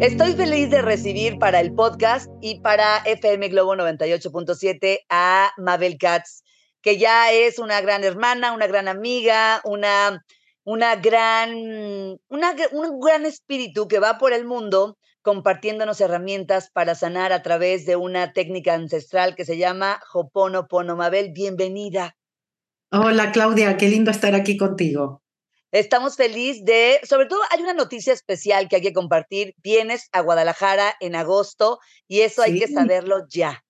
Estoy feliz de recibir para el podcast y para FM Globo 98.7 a Mabel Katz, que ya es una gran hermana, una gran amiga, una, una gran, una, un gran espíritu que va por el mundo compartiéndonos herramientas para sanar a través de una técnica ancestral que se llama Hoponopono. Mabel, bienvenida. Hola Claudia, qué lindo estar aquí contigo. Estamos felices de, sobre todo hay una noticia especial que hay que compartir. Vienes a Guadalajara en agosto y eso hay que saberlo ya.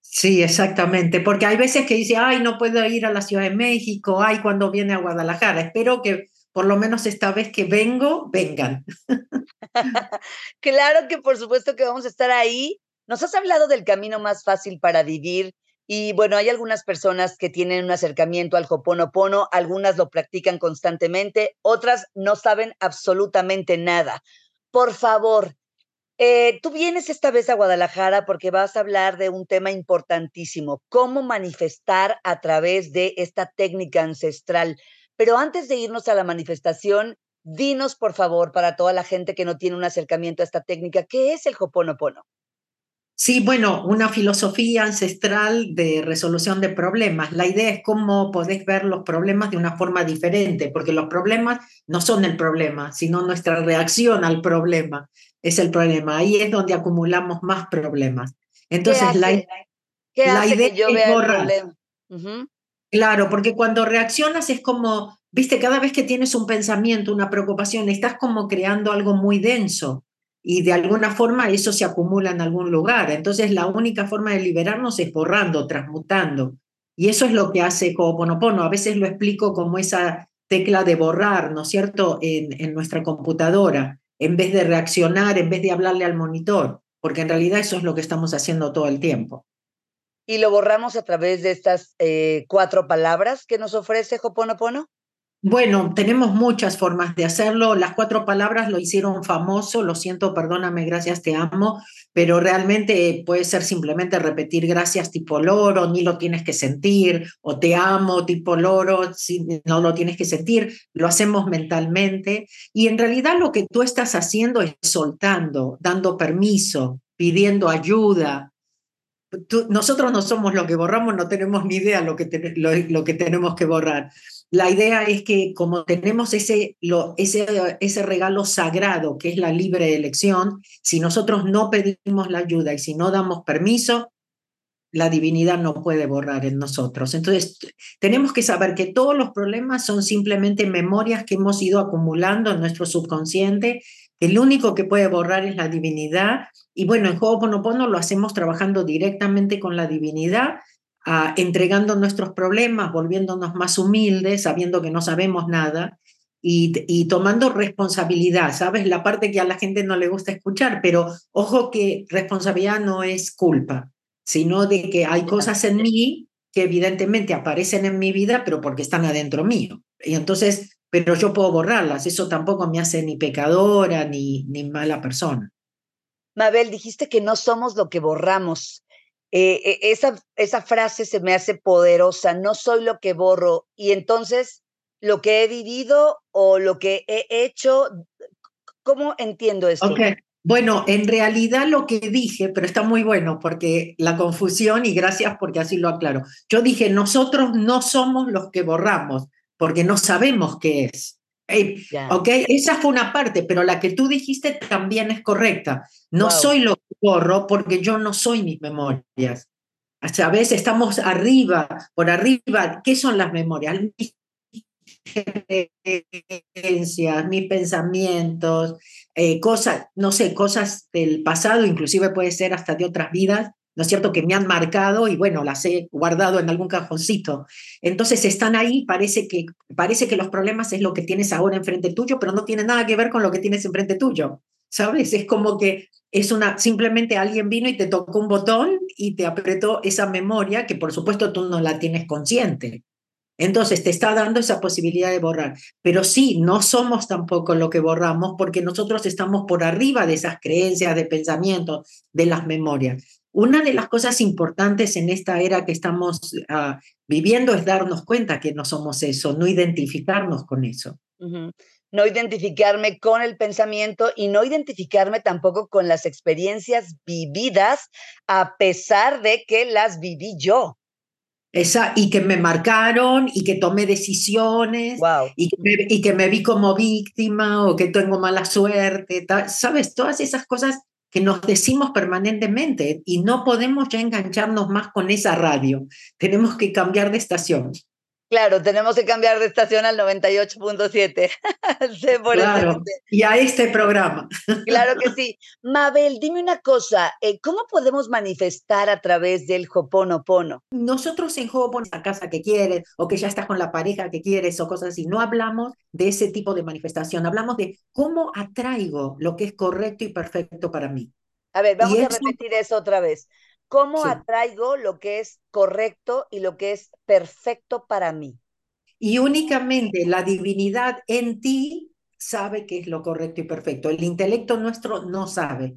Sí, exactamente, porque hay veces que dice, ay, no puedo ir a la Ciudad de México, ay, cuando viene a Guadalajara. Espero que por lo menos esta vez que vengo, vengan. claro que por supuesto que vamos a estar ahí. Nos has hablado del camino más fácil para vivir y bueno, hay algunas personas que tienen un acercamiento al Hoponopono, algunas lo practican constantemente, otras no saben absolutamente nada. Por favor, eh, tú vienes esta vez a Guadalajara porque vas a hablar de un tema importantísimo, cómo manifestar a través de esta técnica ancestral. Pero antes de irnos a la manifestación, dinos por favor, para toda la gente que no tiene un acercamiento a esta técnica, ¿qué es el Hoponopono? Sí, bueno, una filosofía ancestral de resolución de problemas. La idea es cómo podés ver los problemas de una forma diferente, porque los problemas no son el problema, sino nuestra reacción al problema es el problema. Ahí es donde acumulamos más problemas. Entonces, la, idea es borrar. Claro, porque cuando reaccionas es como, viste, cada vez que tienes un pensamiento, una preocupación, estás como creando algo muy denso y de alguna forma eso se acumula en algún lugar. Entonces la única forma de liberarnos es borrando, transmutando. Y eso es lo que hace Ho'oponopono. A veces lo explico como esa tecla de borrar, ¿no es cierto?, en, en nuestra computadora, en vez de reaccionar, en vez de hablarle al monitor, porque en realidad eso es lo que estamos haciendo todo el tiempo. ¿Y lo borramos a través de estas eh, cuatro palabras que nos ofrece Ho'oponopono? Bueno, tenemos muchas formas de hacerlo. Las cuatro palabras lo hicieron famoso. Lo siento, perdóname, gracias, te amo. Pero realmente puede ser simplemente repetir gracias tipo loro, ni lo tienes que sentir, o te amo tipo loro, si no lo tienes que sentir. Lo hacemos mentalmente. Y en realidad lo que tú estás haciendo es soltando, dando permiso, pidiendo ayuda, nosotros no somos lo que borramos, no tenemos ni idea lo que, lo, que tenemos que borrar. La idea es que como tenemos ese, ese, ese regalo sagrado que es la libre elección, si nosotros no pedimos la ayuda y si no damos permiso, la divinidad no puede borrar en nosotros. Entonces, tenemos que saber que todos los problemas son simplemente memorias que hemos ido acumulando en nuestro subconsciente el único que puede borrar es la divinidad. Y bueno, en Ho'oponopono lo hacemos trabajando directamente con la divinidad, entregando nuestros problemas, volviéndonos más humildes, sabiendo que no sabemos nada y, y, tomando responsabilidad, ¿sabes? La parte que a la gente no le gusta escuchar, pero ojo que responsabilidad no es culpa, sino de que hay cosas en mí que evidentemente aparecen en mi vida, pero porque están adentro mío. Y entonces pero yo puedo borrarlas. Eso tampoco me hace ni pecadora ni, ni mala persona. Mabel, dijiste que no somos lo que borramos. Eh, eh, esa, esa frase se me hace poderosa, no soy lo que borro. Y entonces, lo que he vivido o lo que he hecho, ¿cómo entiendo esto? Bueno, en realidad lo que dije, pero está muy bueno porque la confusión y gracias porque así lo aclaro. Yo dije, nosotros no somos los que borramos, porque no sabemos qué es. ¿Ok? Esa fue una parte, pero la que tú dijiste también es correcta. No soy lo que borro porque yo no soy mis memorias. A veces estamos arriba, por arriba. ¿Qué son las memorias? Mis creencias, mis pensamientos, eh, cosas, no sé, cosas del pasado, inclusive puede ser hasta de otras vidas, ¿no es cierto?, que me han marcado y bueno, las he guardado en algún cajoncito. Entonces están ahí, parece que, parece que los problemas es lo que tienes ahora enfrente tuyo, pero no tiene nada que ver con lo que tienes enfrente tuyo, ¿sabes? Es como que es una, simplemente alguien vino y te tocó un botón y te apretó esa memoria que por supuesto tú no la tienes consciente. Entonces te está dando esa posibilidad de borrar. Pero sí, no somos tampoco lo que borramos porque nosotros estamos por arriba de esas creencias, de pensamientos, de las memorias. Una de las cosas importantes en esta era que estamos ah, viviendo es darnos cuenta que no somos eso, no identificarnos con eso. No identificarme con el pensamiento y no identificarme tampoco con las experiencias vividas, a pesar de que las viví yo. Esa, y que me marcaron y que tomé decisiones y, que me, y, que me, vi como víctima o que tengo mala suerte, ¿sabes? Todas esas cosas que nos decimos permanentemente y no podemos ya engancharnos más con esa radio. Tenemos que cambiar de estación. Claro, tenemos que cambiar de estación al 98.7. claro, y a este programa. claro que sí. Mabel, dime una cosa, eh, ¿cómo podemos manifestar a través del Hoponopono? Nosotros en Hoponopono, la casa que quieres, o que ya estás con la pareja que quieres, o cosas así, no hablamos de ese tipo de manifestación, hablamos de cómo atraigo lo que es correcto y perfecto para mí. A ver, vamos a repetir eso otra vez. ¿Cómo atraigo lo que es correcto y lo que es perfecto para mí? Y únicamente la divinidad en ti sabe qué es lo correcto y perfecto. El intelecto nuestro no sabe.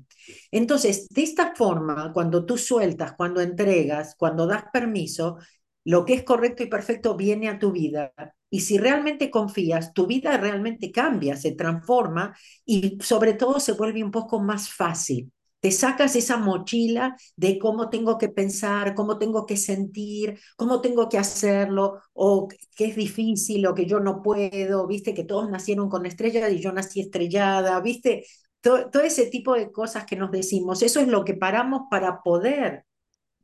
Entonces, de esta forma, cuando tú sueltas, cuando entregas, cuando das permiso, lo que es correcto y perfecto viene a tu vida. Y si realmente confías, tu vida realmente cambia, se transforma y sobre todo se vuelve un poco más fácil te sacas esa mochila de cómo tengo que pensar, cómo tengo que sentir, cómo tengo que hacerlo, o que es difícil, o que yo no puedo, viste, que todos nacieron con estrellas y yo nací estrellada, viste, todo, todo ese tipo de cosas que nos decimos, eso es lo que paramos para poder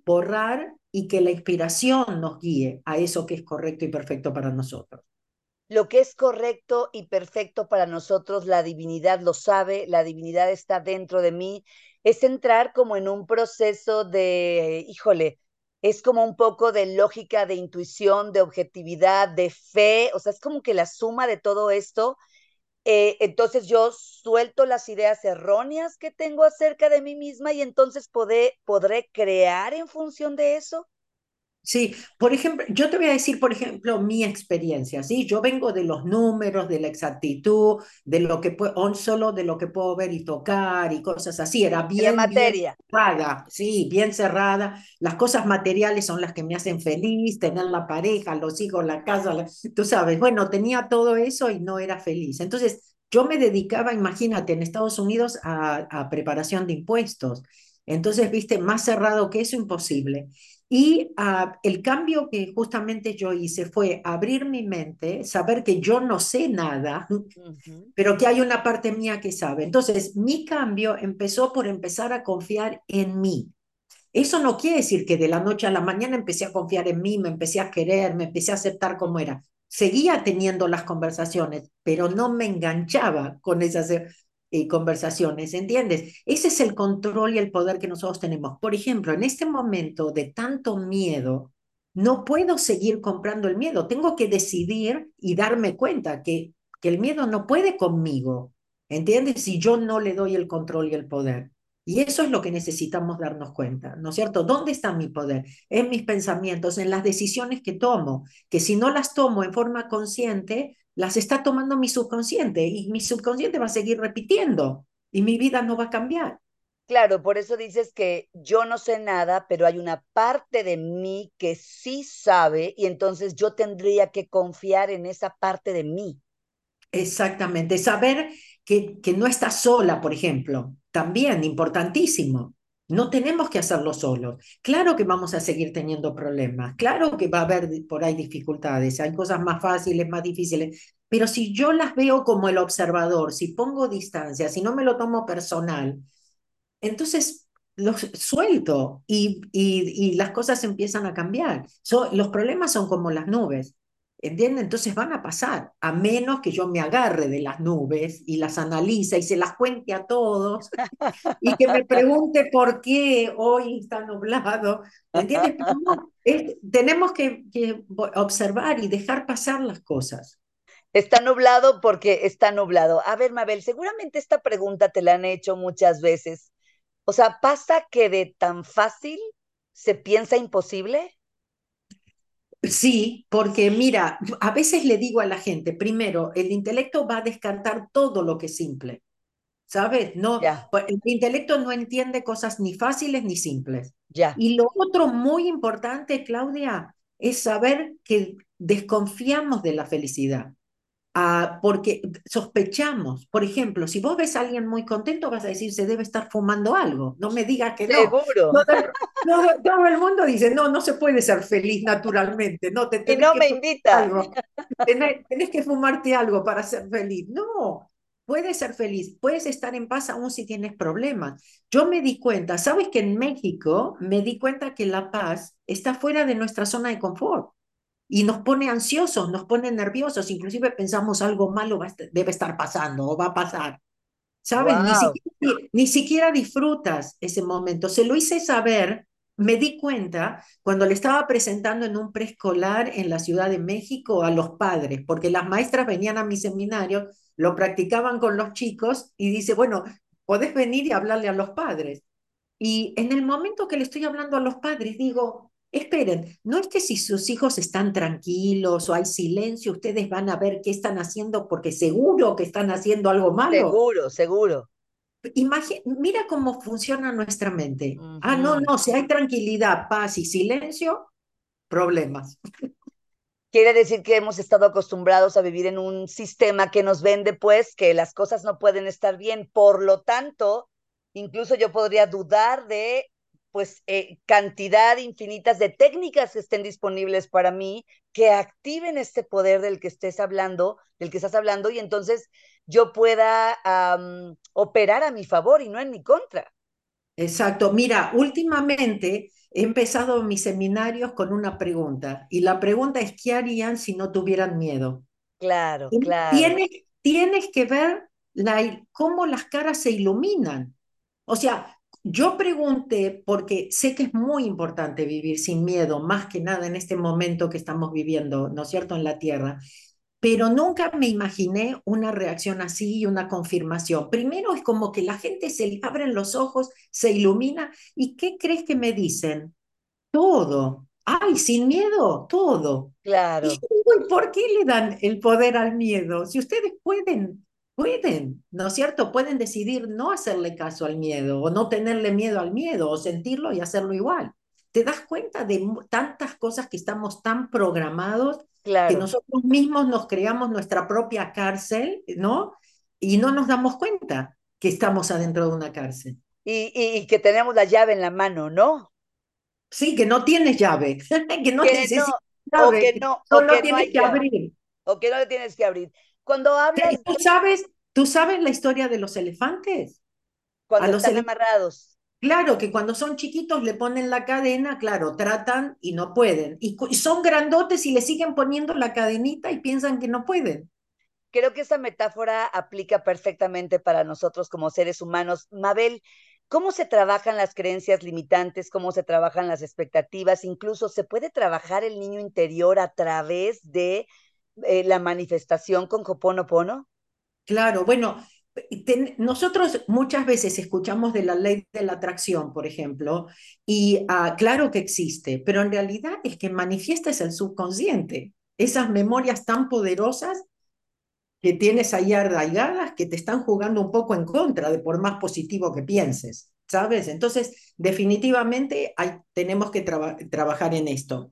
borrar y que la inspiración nos guíe a eso que es correcto y perfecto para nosotros lo que es correcto y perfecto para nosotros, la divinidad lo sabe, la divinidad está dentro de mí, es entrar como en un proceso de, híjole, es como un poco de lógica, de intuición, de objetividad, de fe, o sea, es como que la suma de todo esto. Eh, entonces yo suelto las ideas erróneas que tengo acerca de mí misma y entonces podré crear en función de eso. Sí, por ejemplo, yo te voy a decir, por ejemplo, mi experiencia, ¿sí? Yo vengo de los números, de la exactitud, de lo que puedo, solo de lo que puedo ver y tocar y cosas así, era bien, materia. cerrada, sí, bien cerrada. Las cosas materiales son las que me hacen feliz, tener la pareja, los hijos, la casa, tú sabes, bueno, tenía todo eso y no era feliz. Entonces, yo me dedicaba, imagínate, en Estados Unidos a, a preparación de impuestos. Entonces, viste, más cerrado que eso, imposible. Y ah, el cambio que justamente yo hice fue abrir mi mente, saber que yo no sé nada, pero que hay una parte mía que sabe. Entonces, mi cambio empezó por empezar a confiar en mí. Eso no quiere decir que de la noche a la mañana empecé a confiar en mí, me empecé a querer, me empecé a aceptar como era. Seguía teniendo las conversaciones, pero no me enganchaba con esas eh, conversaciones, ¿entiendes? Ese es el control y el poder que nosotros tenemos. Por ejemplo, en este momento de tanto miedo, no puedo seguir comprando el miedo. Tengo que decidir y darme cuenta que, que el miedo no puede conmigo, ¿entiendes? Si yo no le doy el control y el poder. Y eso es lo que necesitamos darnos cuenta, ¿no es cierto? ¿Dónde está mi poder? En mis pensamientos, en las decisiones que tomo, que si no las tomo en forma consciente, las está tomando mi subconsciente y mi subconsciente va a seguir repitiendo y mi vida no va a cambiar. Claro, por eso dices que yo no sé nada, pero hay una parte de mí que sí sabe y entonces yo tendría que confiar en esa parte de mí. Exactamente, saber que, que no estás sola, por ejemplo, también importantísimo. No tenemos que hacerlo solos. Claro que vamos a seguir teniendo problemas, claro que va a haber por ahí dificultades, hay cosas más fáciles, más difíciles, pero si yo las veo como el observador, si pongo distancia, si no me lo tomo personal, entonces los suelto y, y, las cosas empiezan a cambiar. los problemas son como las nubes. ¿Entienden? Entonces van a pasar, a menos que yo me agarre de las nubes y las analice y se las cuente a todos y que me pregunte por qué hoy está nublado. ¿Entiendes? tenemos que, que observar y dejar pasar las cosas. Está nublado porque está nublado. A ver, Mabel, seguramente esta pregunta te la han hecho muchas veces. O sea, ¿pasa que de tan fácil se piensa imposible? Sí, porque mira, a veces le digo a la gente, primero, el intelecto va a descartar todo lo que es simple, ¿sabes? No, pues, el intelecto no entiende cosas ni fáciles ni simples. Ya. Y lo otro muy importante, Claudia, es saber que desconfiamos de la felicidad. Ah, porque sospechamos. Por ejemplo, si vos ves a alguien muy contento, vas a decir, se debe estar fumando algo. No me digas que Seguro. no. Todo, todo, el mundo dice, no, no se puede ser feliz naturalmente. No, te y no me invita. Algo. Tenés, tenés, que fumarte algo para ser feliz. No, puedes ser feliz, puedes estar en paz aún si tienes problemas. Yo me di cuenta, sabes que en México me di cuenta que la paz está fuera de nuestra zona de confort y nos pone ansiosos, nos pone nerviosos, inclusive pensamos algo malo debe estar pasando o va a pasar. ¿Sabes? Ni, siquiera, ni, siquiera, disfrutas ese momento. Se lo hice saber, me di cuenta cuando le estaba presentando en un preescolar en la Ciudad de México a los padres, porque las maestras venían a mi seminario, lo practicaban con los chicos y dice, bueno, podés venir y hablarle a los padres. Y en el momento que le estoy hablando a los padres, digo, Esperen, no es que si sus hijos están tranquilos o hay silencio, ustedes van a ver qué están haciendo porque seguro que están haciendo algo malo. Seguro, seguro. mira cómo funciona nuestra mente. Ah, no, no, si hay tranquilidad, paz y silencio, problemas. Quiere decir que hemos estado acostumbrados a vivir en un sistema que nos vende, pues, que las cosas no pueden estar bien. Por lo tanto, incluso yo podría dudar de pues eh, cantidad infinitas de técnicas que estén disponibles para mí que activen este poder del que estés hablando, del que estás hablando, y entonces yo pueda operar a mi favor y no en mi contra. Exacto. Mira, últimamente he empezado mis seminarios con una pregunta, y la pregunta es, ¿qué harían si no tuvieran miedo? Claro, claro. Tienes, tienes que ver la, cómo las caras se iluminan. O sea, yo pregunté, porque sé que es muy importante vivir sin miedo, más que nada en este momento que estamos viviendo, ¿no es cierto?, en la Tierra, pero nunca me imaginé una reacción así y una confirmación. Primero es como que la gente se abren los ojos, se ilumina, ¿y qué crees que me dicen? Todo. Ay, sin miedo, todo. Claro. Y ¿por qué le dan el poder al miedo? Si ustedes pueden pueden, ¿no es cierto? Pueden decidir no hacerle caso al miedo o no tenerle miedo al miedo o sentirlo y hacerlo igual. ¿Te das cuenta de tantas cosas que estamos tan programados que nosotros mismos nos creamos nuestra propia cárcel, ¿no? Y no nos damos cuenta que estamos adentro de una cárcel. Y, y, que tenemos la llave en la mano, ¿no? Sí, que no tienes llave, que no necesitas o que no, solo tienes que abrir. O que no le tienes que abrir. Cuando hablas... ¿Tú sabes, ¿Tú sabes la historia de los elefantes? Cuando están amarrados. Claro, que cuando son chiquitos le ponen la cadena, claro, tratan y no pueden. Y, son grandotes y le siguen poniendo la cadenita y piensan que no pueden. Creo que esa metáfora aplica perfectamente para nosotros como seres humanos. Mabel, ¿cómo se trabajan las creencias limitantes? ¿Cómo se trabajan las expectativas? Incluso se puede trabajar el niño interior a través de eh, la manifestación con Hoponopono? Claro, bueno, nosotros muchas veces escuchamos de la ley de la atracción, por ejemplo, y ah, claro que existe, pero en realidad es que manifiesta es el subconsciente, esas memorias tan poderosas que tienes ahí arraigadas que te están jugando un poco en contra de por más positivo que pienses, ¿sabes? Entonces, definitivamente tenemos que trabajar en esto.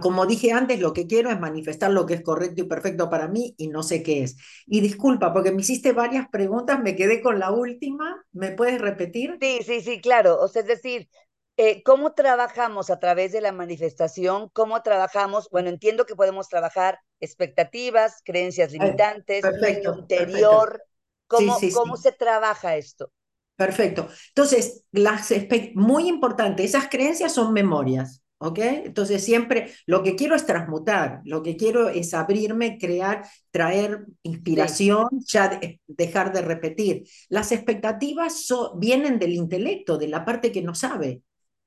Como dije antes, lo que quiero es manifestar lo que es correcto y perfecto para mí y no sé qué es. Y disculpa, porque me hiciste varias preguntas, me quedé con la última, ¿me puedes repetir? Sí, sí, sí, claro. O sea, es decir, eh, ¿cómo trabajamos a través de la manifestación? ¿Cómo trabajamos? Bueno, entiendo que podemos trabajar expectativas, creencias limitantes, perfecto, interior. ¿Cómo, ¿cómo se trabaja esto? Perfecto. Entonces, las muy importante, esas creencias son memorias. ¿Ok? Entonces siempre lo que quiero es transmutar, lo que quiero es abrirme, crear, traer inspiración, ya dejar de repetir. Las expectativas vienen del intelecto, de la parte que no sabe.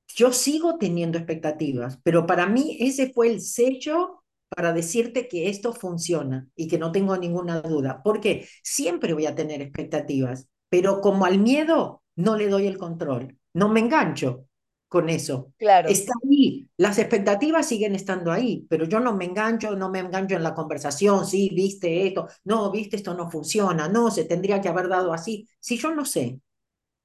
Yo sigo teniendo expectativas, pero para mí ese fue el sello para decirte que esto funciona y que no tengo ninguna duda, porque siempre voy a tener expectativas, pero como al miedo no le doy el control, no me engancho, con eso. Claro. Está ahí, las expectativas siguen estando ahí, pero yo no me engancho, no me engancho en la conversación, sí, viste esto, no, viste esto no funciona, no, se tendría que haber dado así. Si yo no sé,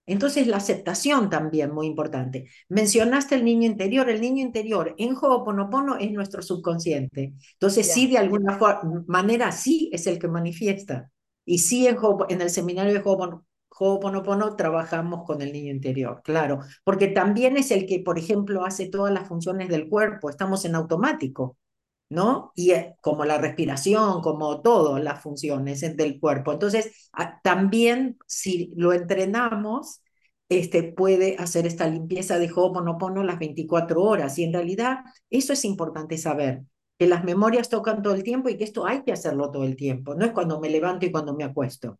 Entonces, la aceptación también muy importante. Mencionaste el niño interior. El niño interior en Ho'oponopono es nuestro subconsciente. Entonces, sí, de alguna manera, sí es el que manifiesta. Y sí, en, en el seminario de Ho'oponopono trabajamos con el niño interior, claro, porque también es el que, por ejemplo, hace todas las funciones del cuerpo. Estamos en automático. ¿no? Y como la respiración, como todas las funciones del cuerpo. Entonces, también si lo entrenamos, este, puede hacer esta limpieza de Ho'oponopono las 24 horas. Y en realidad, eso es importante saber, que las memorias tocan todo el tiempo y que esto hay que hacerlo todo el tiempo. No es cuando me levanto y cuando me acuesto.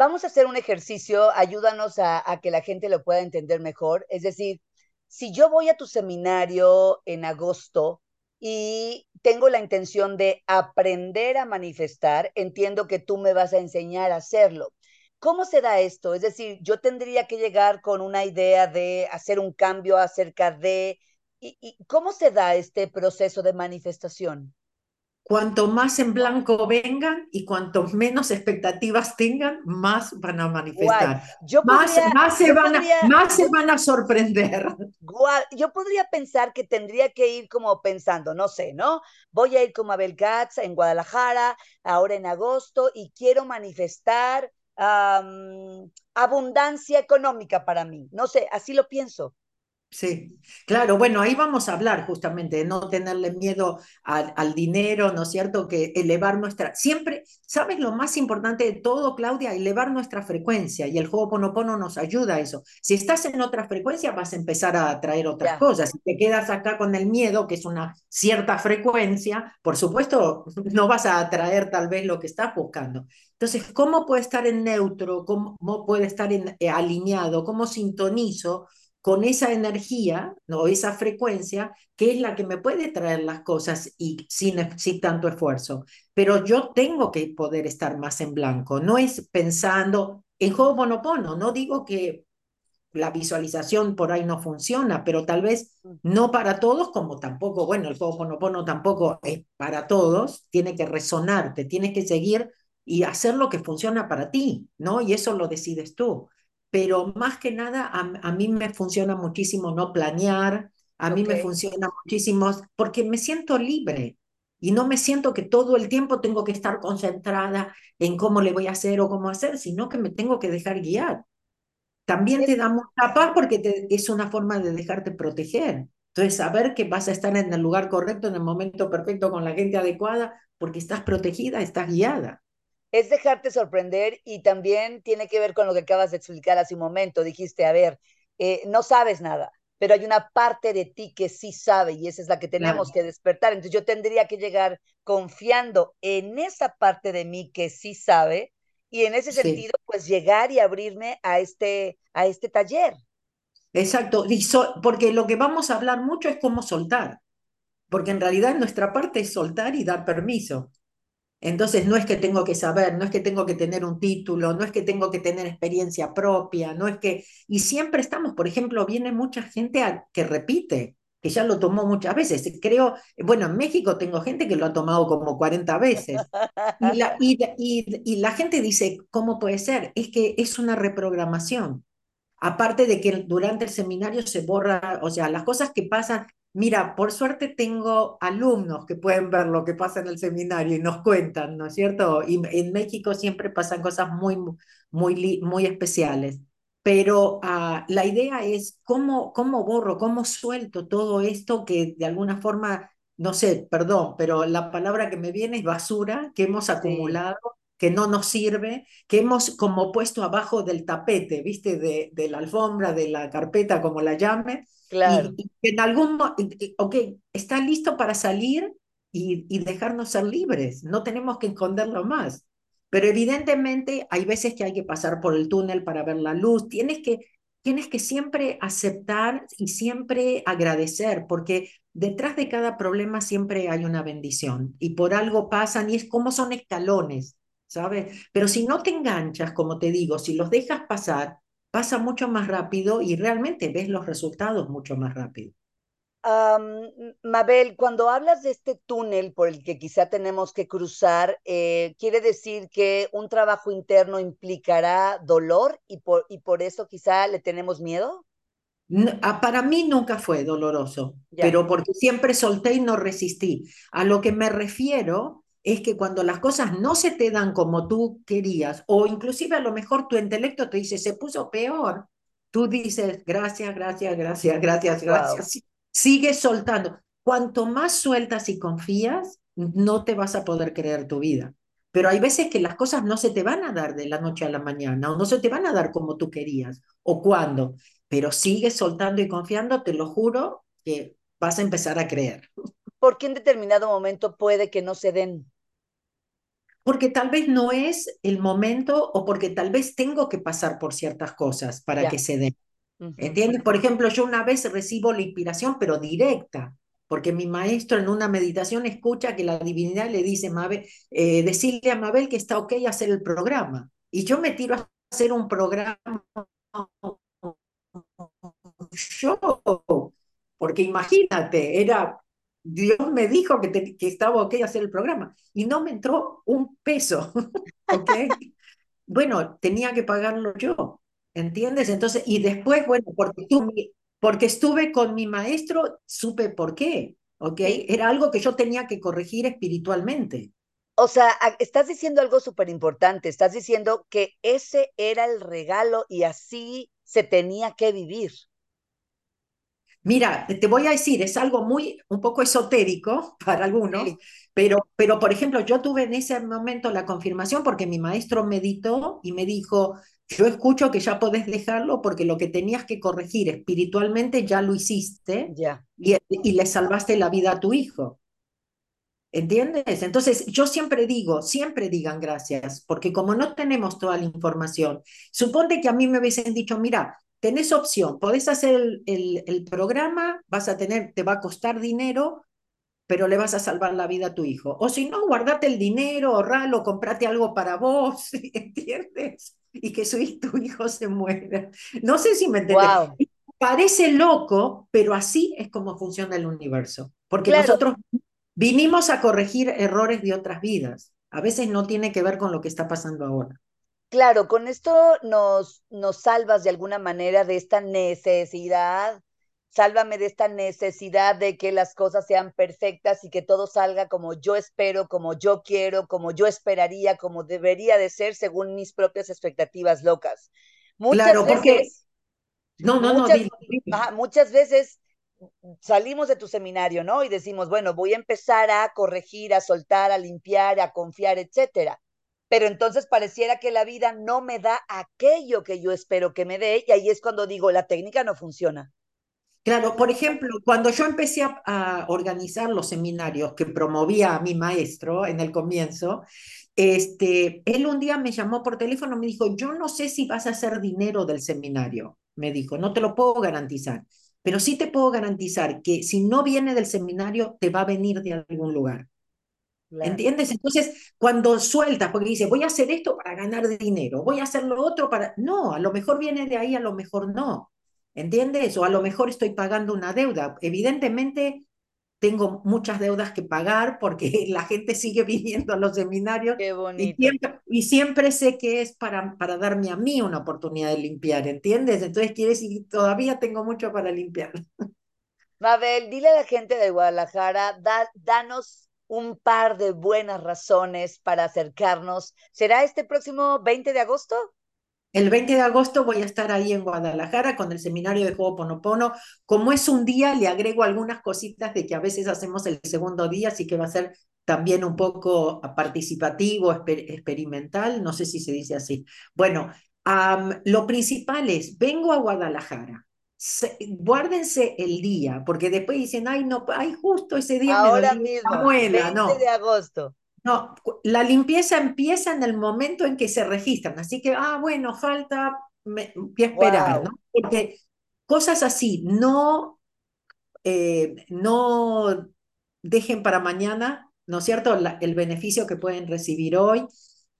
Vamos a hacer un ejercicio, ayúdanos a, que la gente lo pueda entender mejor. Es decir, si yo voy a tu seminario en agosto, y tengo la intención de aprender a manifestar, entiendo que tú me vas a enseñar a hacerlo. ¿Cómo se da esto? Es decir, yo tendría que llegar con una idea de hacer un cambio acerca de... ¿Y, cómo se da este proceso de manifestación? Cuanto más en blanco vengan y cuanto menos expectativas tengan, más van a manifestar. más, más, se van a, más se van a sorprender. Yo podría pensar que tendría que ir como pensando, no sé, ¿no? Voy a ir como Abel Katz en Guadalajara, ahora en agosto, y quiero manifestar abundancia económica para mí. No sé, así lo pienso. Sí, claro, bueno, ahí vamos a hablar justamente de no tenerle miedo al, dinero, ¿no es cierto? Que elevar nuestra, siempre, ¿sabes lo más importante de todo, Claudia? Elevar nuestra frecuencia y el juego Ponopono nos ayuda a eso. Si estás en otra frecuencia vas a empezar a atraer otras cosas. Si te quedas acá con el miedo, que es una cierta frecuencia, por supuesto, no vas a atraer tal vez lo que estás buscando. Entonces, ¿cómo puede estar en neutro? ¿Cómo puede estar en, eh, alineado? ¿Cómo sintonizo? Con esa energía o esa frecuencia que es la que me puede traer las cosas y sin, sin tanto esfuerzo. Pero yo tengo que poder estar más en blanco, no es pensando en Ho'oponopono, no digo que la visualización por ahí no funciona, pero tal vez no para todos, como tampoco, bueno, el Ho'oponopono tampoco es para todos, tiene que resonarte, tienes que seguir y hacer lo que funciona para ti, ¿no? Y eso lo decides tú pero más que nada a, mí me funciona muchísimo no planear, a mí me funciona muchísimo porque me siento libre y no me siento que todo el tiempo tengo que estar concentrada en cómo le voy a hacer o cómo hacer, sino que me tengo que dejar guiar. También te da mucha paz porque es una forma de dejarte proteger. Entonces, saber que vas a estar en el lugar correcto, en el momento perfecto, con la gente adecuada, porque estás protegida, estás guiada es dejarte sorprender y también tiene que ver con lo que acabas de explicar hace un momento. Dijiste, a ver, eh, no sabes nada, pero hay una parte de ti que sí sabe y esa es la que tenemos que despertar. Entonces yo tendría que llegar confiando en esa parte de mí que sí sabe y en ese sentido, pues llegar y abrirme a este, a este taller. Exacto, porque lo que vamos a hablar mucho es cómo soltar, porque en realidad nuestra parte es soltar y dar permiso. Entonces no es que tengo que saber, no es que tengo que tener un título, no es que tengo que tener experiencia propia, no es que... Y siempre estamos, por ejemplo, viene mucha gente que repite, que ya lo tomó muchas veces. Creo, bueno, en México tengo gente que lo ha tomado como 40 veces. Y la, y, y la gente dice, ¿cómo puede ser? Es que es una reprogramación. Aparte de que durante el seminario se borra, o sea, las cosas que pasan, Mira, por suerte tengo alumnos que pueden ver lo que pasa en el seminario y nos cuentan, ¿no es cierto? Y en México siempre pasan cosas muy, muy, muy especiales. Pero ah, la idea es cómo, cómo borro, cómo suelto todo esto que de alguna forma, no sé, perdón, pero la palabra que me viene es basura que hemos acumulado, que no nos sirve, que hemos como puesto abajo del tapete, ¿viste? De, de la alfombra, de la carpeta, como la llame Claro. Y, en algún ok, está listo para salir y, y dejarnos ser libres, no tenemos que esconderlo más. Pero evidentemente hay veces que hay que pasar por el túnel para ver la luz, tienes que, tienes que siempre aceptar y siempre agradecer, porque detrás de cada problema siempre hay una bendición y por algo pasan y es como son escalones, ¿sabes? Pero si no te enganchas, como te digo, si los dejas pasar, pasa mucho más rápido y realmente ves los resultados mucho más rápido. Mabel, cuando hablas de este túnel por el que quizá tenemos que cruzar, eh, ¿quiere decir que un trabajo interno implicará dolor y por, y por eso quizá le tenemos miedo? Ah, para mí nunca fue doloroso, pero porque siempre solté y no resistí. A lo que me refiero es que cuando las cosas no se te dan como tú querías, o inclusive a lo mejor tu intelecto te dice, se puso peor, tú dices, gracias, gracias, gracias, gracias, gracias sigue soltando. Cuanto más sueltas y confías, no te vas a poder creer tu vida. Pero hay veces que las cosas no se te van a dar de la noche a la mañana o no se te van a dar como tú querías o cuando, pero sigues soltando y confiando, te lo juro que vas a empezar a creer. ¿Por qué en determinado momento puede que no se den? Porque tal vez no es el momento o porque tal vez tengo que pasar por ciertas cosas para que se den. ¿Entiendes? Por ejemplo, yo una vez recibo la inspiración, pero directa, porque mi maestro en una meditación escucha que la divinidad le dice, Mabel, eh, decirle a Mabel que está ok hacer el programa. Y yo me tiro a hacer un programa yo, porque imagínate, era, Dios me dijo que, que estaba ok hacer el programa y no me entró un peso, ¿ok? bueno, tenía que pagarlo yo. ¿Entiendes? Entonces, y después, bueno, porque, porque estuve con mi maestro, supe por qué, ¿ok? Era algo que yo tenía que corregir espiritualmente. O sea, estás diciendo algo súper importante, estás diciendo que ese era el regalo y así se tenía que vivir. Mira, te voy a decir, es algo muy, un poco esotérico para algunos, pero, pero por ejemplo, yo tuve en ese momento la confirmación porque mi maestro meditó y me dijo, yo escucho que ya podés dejarlo porque lo que tenías que corregir espiritualmente ya lo hiciste Y, y le salvaste la vida a tu hijo. ¿Entiendes? Entonces, yo siempre digo, siempre digan gracias, porque como no tenemos toda la información, suponte que a mí me hubiesen dicho, mira, tenés opción, podés hacer el, el, el, programa, vas a tener, te va a costar dinero, pero le vas a salvar la vida a tu hijo. O si no, guardate el dinero, ahorralo, comprate algo para vos, ¿entiendes? Y que su, tu hijo se muera. No sé si me entiendes. Parece loco, pero así es como funciona el universo. Porque nosotros vinimos a corregir errores de otras vidas. A veces no tiene que ver con lo que está pasando ahora. Claro, con esto nos, nos salvas de alguna manera de esta necesidad Sálvame de esta necesidad de que las cosas sean perfectas y que todo salga como yo espero, como yo quiero, como yo esperaría, como debería de ser según mis propias expectativas locas. Muchas claro, veces, No, no, muchas, no. muchas veces salimos de tu seminario, ¿no? Y decimos, bueno, voy a empezar a corregir, a soltar, a limpiar, a confiar, etcétera. Pero entonces pareciera que la vida no me da aquello que yo espero que me dé y ahí es cuando digo, la técnica no funciona. Claro, por ejemplo, cuando yo empecé a, organizar los seminarios que promovía a mi maestro en el comienzo, este, él un día me llamó por teléfono, me dijo, yo no sé si vas a hacer dinero del seminario, me dijo, no te lo puedo garantizar, pero sí te puedo garantizar que si no viene del seminario, te va a venir de algún lugar. ¿Entiendes? Entonces, cuando sueltas, porque dice, voy a hacer esto para ganar dinero, voy a hacer lo otro para... No, a lo mejor viene de ahí, a lo mejor no. ¿Entiendes? O a lo mejor estoy pagando una deuda. Evidentemente tengo muchas deudas que pagar porque la gente sigue viniendo a los seminarios. Qué bonito. Y siempre, y siempre sé que es para, para darme a mí una oportunidad de limpiar, ¿entiendes? Entonces quiere decir todavía tengo mucho para limpiar. Mabel, dile a la gente de Guadalajara, danos un par de buenas razones para acercarnos. ¿Será este próximo 20 de agosto? El 20 de agosto voy a estar ahí en Guadalajara con el seminario de Juego Ponopono. Como es un día, le agrego algunas cositas de que a veces hacemos el segundo día, así que va a ser también un poco participativo, experimental, no sé si se dice así. Bueno, lo principal es, vengo a Guadalajara, guárdense el día, porque después dicen, ay, no, ay, justo ese día Ahora mismo, 20 no. de agosto. No, la limpieza empieza en el momento en que se registran, así que, ah, bueno, falta que esperar, ¿no? Porque cosas así, no, eh, no dejen para mañana, ¿no es cierto?, el beneficio que pueden recibir hoy.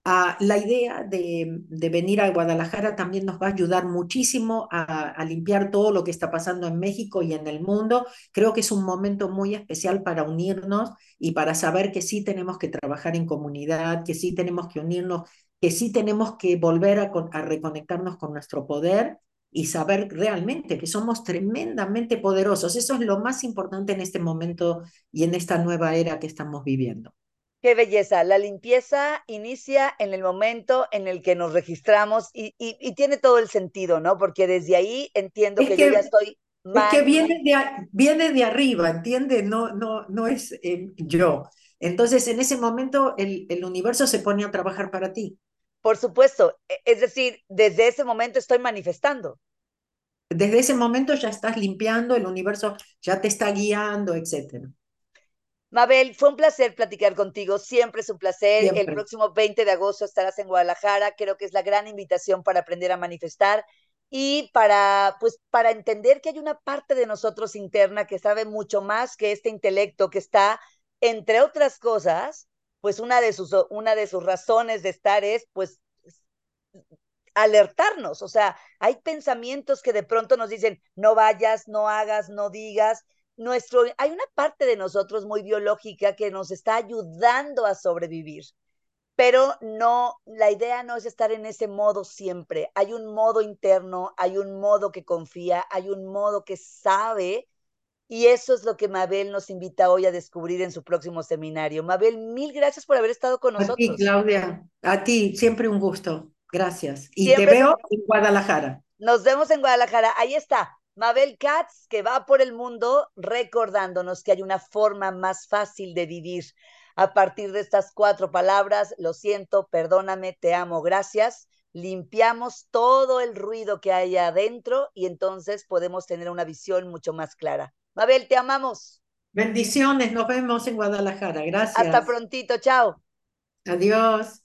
La idea de, venir a Guadalajara también nos va a ayudar muchísimo a, limpiar todo lo que está pasando en México y en el mundo. Creo que es un momento muy especial para unirnos y para saber que sí tenemos que trabajar en comunidad, que sí tenemos que unirnos, que sí tenemos que volver a, a reconectarnos con nuestro poder y saber realmente que somos tremendamente poderosos. Eso es lo más importante en este momento y en esta nueva era que estamos viviendo. Qué belleza. La limpieza inicia en el momento en el que nos registramos y, y, tiene todo el sentido, ¿no? Porque desde ahí entiendo que, yo ya estoy Es que viene de, viene de arriba, ¿entiendes? No, no, no es eh, yo. Entonces, en ese momento, el, el universo se pone a trabajar para ti. Por supuesto. E, es decir, desde ese momento estoy manifestando. Desde ese momento ya estás limpiando, el universo ya te está guiando, etcétera. Mabel, fue un placer platicar contigo, siempre es un placer. El próximo 20 de agosto estarás en Guadalajara, creo que es la gran invitación para aprender a manifestar y para pues para entender que hay una parte de nosotros interna que sabe mucho más que este intelecto que está entre otras cosas, pues una de sus una de sus razones de estar es pues alertarnos, o sea, hay pensamientos que de pronto nos dicen, no vayas, no hagas, no digas, nuestro, hay una parte de nosotros muy biológica que nos está ayudando a sobrevivir, pero no, la idea no es estar en ese modo siempre. Hay un modo interno, hay un modo que confía, hay un modo que sabe y eso es lo que Mabel nos invita hoy a descubrir en su próximo seminario. Mabel, mil gracias por haber estado con nosotros. A ti, Claudia, a ti, siempre un gusto. Gracias. Y te veo en Guadalajara. Nos vemos en Guadalajara. Ahí está. Mabel Katz, que va por el mundo recordándonos que hay una forma más fácil de vivir. A partir de estas cuatro palabras, lo siento, perdóname, te amo, gracias, limpiamos todo el ruido que hay adentro y entonces podemos tener una visión mucho más clara. Mabel, te amamos. Bendiciones, nos vemos en Guadalajara. Gracias. Hasta prontito, chao. Adiós.